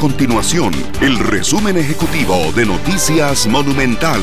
continuación el resumen ejecutivo de Noticias Monumental.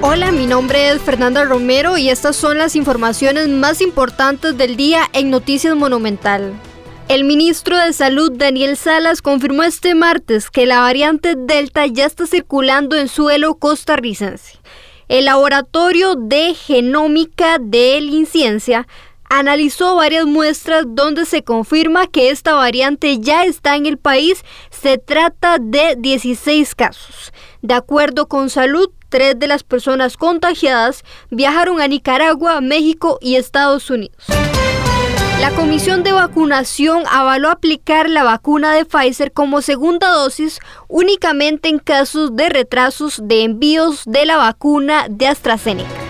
Hola, mi nombre es Fernanda Romero y estas son las informaciones más importantes del día en Noticias Monumental. El ministro de Salud Daniel Salas confirmó este martes que la variante Delta ya está circulando en suelo costarricense. El laboratorio de genómica de El Inciencia analizó varias muestras donde se confirma que esta variante ya está en el país. Se trata de 16 casos. De acuerdo con Salud, tres de las personas contagiadas viajaron a Nicaragua, México y Estados Unidos. La Comisión de Vacunación avaló aplicar la vacuna de Pfizer como segunda dosis únicamente en casos de retrasos de envíos de la vacuna de AstraZeneca.